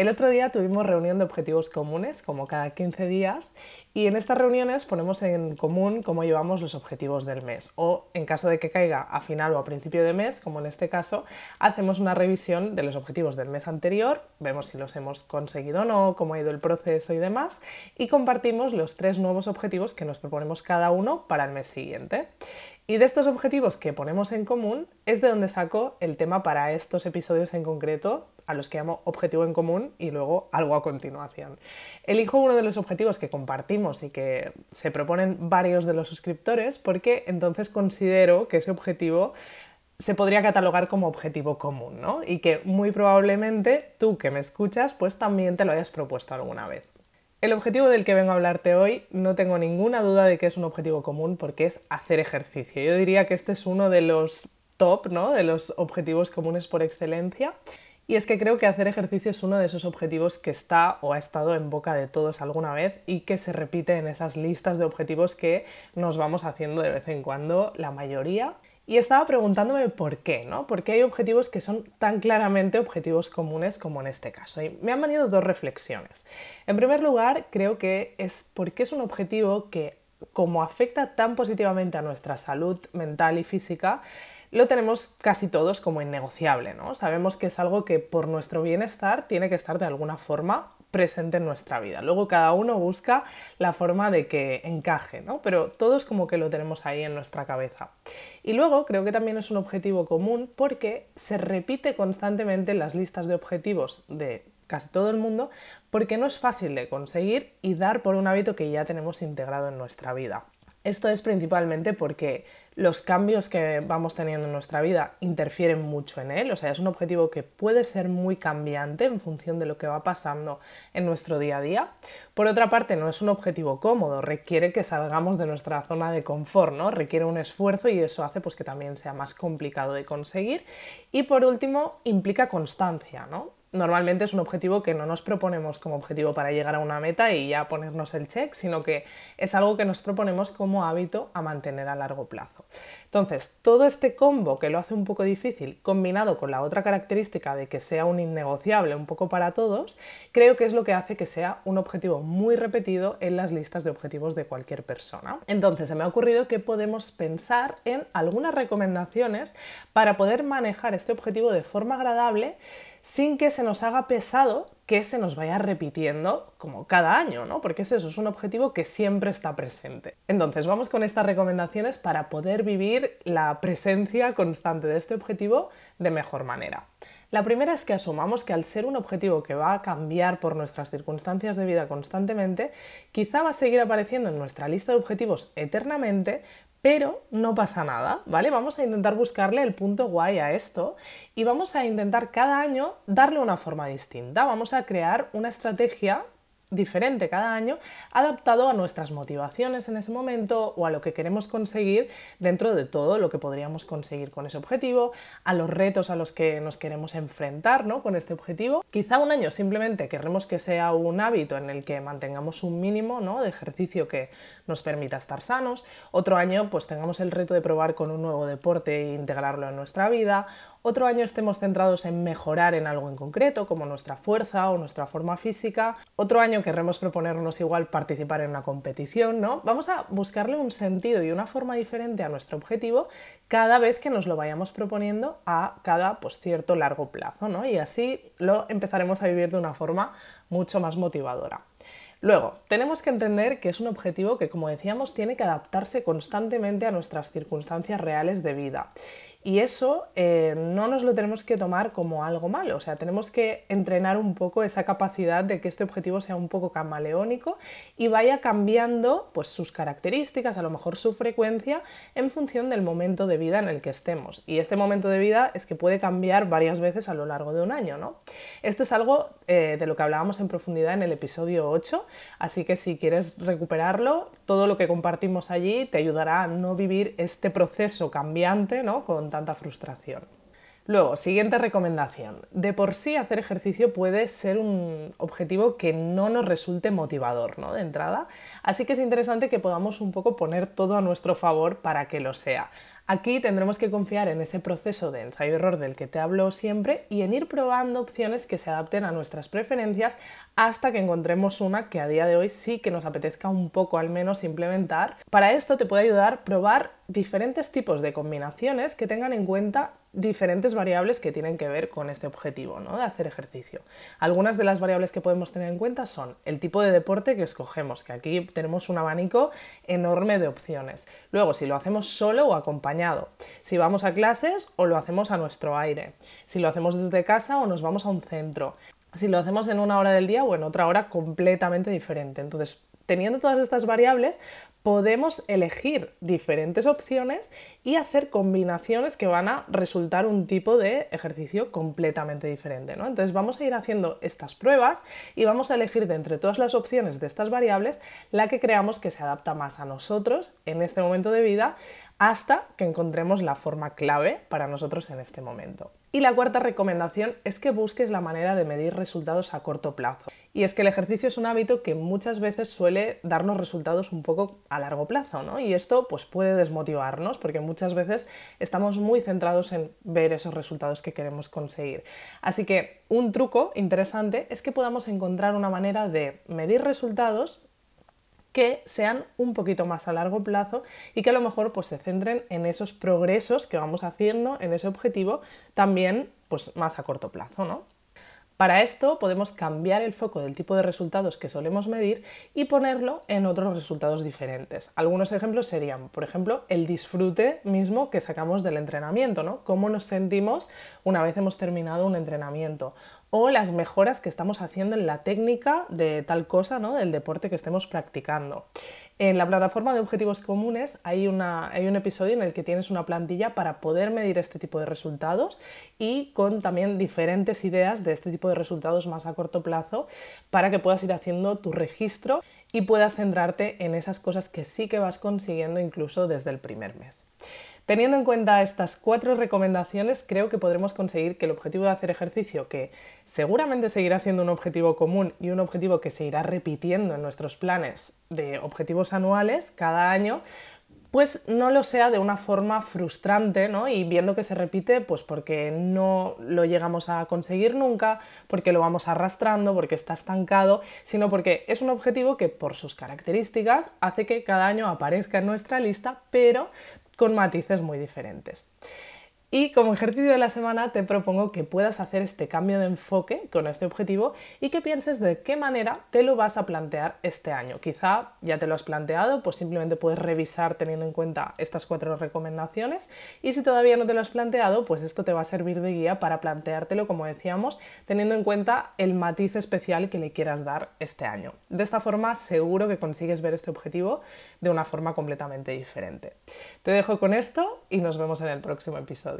El otro día tuvimos reunión de objetivos comunes, como cada 15 días, y en estas reuniones ponemos en común cómo llevamos los objetivos del mes. O en caso de que caiga a final o a principio de mes, como en este caso, hacemos una revisión de los objetivos del mes anterior, vemos si los hemos conseguido o no, cómo ha ido el proceso y demás, y compartimos los tres nuevos objetivos que nos proponemos cada uno para el mes siguiente. Y de estos objetivos que ponemos en común es de donde saco el tema para estos episodios en concreto, a los que llamo objetivo en común y luego algo a continuación. Elijo uno de los objetivos que compartimos y que se proponen varios de los suscriptores porque entonces considero que ese objetivo se podría catalogar como objetivo común, ¿no? Y que muy probablemente tú que me escuchas pues también te lo hayas propuesto alguna vez. El objetivo del que vengo a hablarte hoy no tengo ninguna duda de que es un objetivo común porque es hacer ejercicio. Yo diría que este es uno de los top, ¿no? De los objetivos comunes por excelencia. Y es que creo que hacer ejercicio es uno de esos objetivos que está o ha estado en boca de todos alguna vez y que se repite en esas listas de objetivos que nos vamos haciendo de vez en cuando, la mayoría. Y estaba preguntándome por qué, ¿no? ¿Por qué hay objetivos que son tan claramente objetivos comunes como en este caso? Y me han venido dos reflexiones. En primer lugar, creo que es porque es un objetivo que, como afecta tan positivamente a nuestra salud mental y física, lo tenemos casi todos como innegociable, ¿no? Sabemos que es algo que por nuestro bienestar tiene que estar de alguna forma presente en nuestra vida. Luego cada uno busca la forma de que encaje, ¿no? Pero todos como que lo tenemos ahí en nuestra cabeza. Y luego creo que también es un objetivo común porque se repite constantemente en las listas de objetivos de casi todo el mundo porque no es fácil de conseguir y dar por un hábito que ya tenemos integrado en nuestra vida. Esto es principalmente porque los cambios que vamos teniendo en nuestra vida interfieren mucho en él, o sea, es un objetivo que puede ser muy cambiante en función de lo que va pasando en nuestro día a día. Por otra parte, no es un objetivo cómodo, requiere que salgamos de nuestra zona de confort, ¿no? Requiere un esfuerzo y eso hace pues, que también sea más complicado de conseguir. Y por último, implica constancia, ¿no? Normalmente es un objetivo que no nos proponemos como objetivo para llegar a una meta y ya ponernos el check, sino que es algo que nos proponemos como hábito a mantener a largo plazo. Entonces, todo este combo que lo hace un poco difícil, combinado con la otra característica de que sea un innegociable un poco para todos, creo que es lo que hace que sea un objetivo muy repetido en las listas de objetivos de cualquier persona. Entonces, se me ha ocurrido que podemos pensar en algunas recomendaciones para poder manejar este objetivo de forma agradable sin que se nos haga pesado que se nos vaya repitiendo como cada año, ¿no? Porque es eso, es un objetivo que siempre está presente. Entonces, vamos con estas recomendaciones para poder vivir la presencia constante de este objetivo de mejor manera. La primera es que asumamos que al ser un objetivo que va a cambiar por nuestras circunstancias de vida constantemente, quizá va a seguir apareciendo en nuestra lista de objetivos eternamente, pero no pasa nada, ¿vale? Vamos a intentar buscarle el punto guay a esto y vamos a intentar cada año darle una forma distinta. Vamos a crear una estrategia diferente cada año, adaptado a nuestras motivaciones en ese momento o a lo que queremos conseguir dentro de todo lo que podríamos conseguir con ese objetivo, a los retos a los que nos queremos enfrentar ¿no? con este objetivo. Quizá un año simplemente queremos que sea un hábito en el que mantengamos un mínimo ¿no? de ejercicio que nos permita estar sanos. Otro año pues tengamos el reto de probar con un nuevo deporte e integrarlo en nuestra vida. Otro año estemos centrados en mejorar en algo en concreto, como nuestra fuerza o nuestra forma física. Otro año querremos proponernos igual participar en una competición, ¿no? Vamos a buscarle un sentido y una forma diferente a nuestro objetivo cada vez que nos lo vayamos proponiendo a cada pues, cierto largo plazo, ¿no? Y así lo empezaremos a vivir de una forma mucho más motivadora. Luego, tenemos que entender que es un objetivo que, como decíamos, tiene que adaptarse constantemente a nuestras circunstancias reales de vida. Y eso eh, no nos lo tenemos que tomar como algo malo, o sea, tenemos que entrenar un poco esa capacidad de que este objetivo sea un poco camaleónico y vaya cambiando pues, sus características, a lo mejor su frecuencia, en función del momento de vida en el que estemos. Y este momento de vida es que puede cambiar varias veces a lo largo de un año, ¿no? Esto es algo eh, de lo que hablábamos en profundidad en el episodio 8, así que si quieres recuperarlo, todo lo que compartimos allí te ayudará a no vivir este proceso cambiante, ¿no? Tanta frustración. Luego, siguiente recomendación. De por sí hacer ejercicio puede ser un objetivo que no nos resulte motivador, ¿no? De entrada. Así que es interesante que podamos un poco poner todo a nuestro favor para que lo sea. Aquí tendremos que confiar en ese proceso de ensayo-error del que te hablo siempre y en ir probando opciones que se adapten a nuestras preferencias hasta que encontremos una que a día de hoy sí que nos apetezca un poco al menos implementar. Para esto te puede ayudar probar diferentes tipos de combinaciones que tengan en cuenta diferentes variables que tienen que ver con este objetivo ¿no? de hacer ejercicio. Algunas de las variables que podemos tener en cuenta son el tipo de deporte que escogemos, que aquí tenemos un abanico enorme de opciones. Luego, si lo hacemos solo o acompañado, si vamos a clases o lo hacemos a nuestro aire, si lo hacemos desde casa o nos vamos a un centro, si lo hacemos en una hora del día o en otra hora completamente diferente. Entonces, teniendo todas estas variables, podemos elegir diferentes opciones y hacer combinaciones que van a resultar un tipo de ejercicio completamente diferente. ¿no? Entonces vamos a ir haciendo estas pruebas y vamos a elegir de entre todas las opciones de estas variables la que creamos que se adapta más a nosotros en este momento de vida hasta que encontremos la forma clave para nosotros en este momento. Y la cuarta recomendación es que busques la manera de medir resultados a corto plazo. Y es que el ejercicio es un hábito que muchas veces suele darnos resultados un poco a largo plazo, ¿no? Y esto pues puede desmotivarnos porque muchas veces estamos muy centrados en ver esos resultados que queremos conseguir. Así que un truco interesante es que podamos encontrar una manera de medir resultados que sean un poquito más a largo plazo y que a lo mejor pues, se centren en esos progresos que vamos haciendo en ese objetivo también pues, más a corto plazo, ¿no? Para esto podemos cambiar el foco del tipo de resultados que solemos medir y ponerlo en otros resultados diferentes. Algunos ejemplos serían, por ejemplo, el disfrute mismo que sacamos del entrenamiento, ¿no? Cómo nos sentimos una vez hemos terminado un entrenamiento o las mejoras que estamos haciendo en la técnica de tal cosa, ¿no? del deporte que estemos practicando. En la plataforma de objetivos comunes hay, una, hay un episodio en el que tienes una plantilla para poder medir este tipo de resultados y con también diferentes ideas de este tipo de resultados más a corto plazo para que puedas ir haciendo tu registro y puedas centrarte en esas cosas que sí que vas consiguiendo incluso desde el primer mes. Teniendo en cuenta estas cuatro recomendaciones, creo que podremos conseguir que el objetivo de hacer ejercicio, que seguramente seguirá siendo un objetivo común y un objetivo que se irá repitiendo en nuestros planes de objetivos anuales cada año, pues no lo sea de una forma frustrante, ¿no? Y viendo que se repite, pues porque no lo llegamos a conseguir nunca, porque lo vamos arrastrando, porque está estancado, sino porque es un objetivo que por sus características hace que cada año aparezca en nuestra lista, pero con matices muy diferentes. Y como ejercicio de la semana te propongo que puedas hacer este cambio de enfoque con este objetivo y que pienses de qué manera te lo vas a plantear este año. Quizá ya te lo has planteado, pues simplemente puedes revisar teniendo en cuenta estas cuatro recomendaciones y si todavía no te lo has planteado, pues esto te va a servir de guía para planteártelo, como decíamos, teniendo en cuenta el matiz especial que le quieras dar este año. De esta forma seguro que consigues ver este objetivo de una forma completamente diferente. Te dejo con esto y nos vemos en el próximo episodio.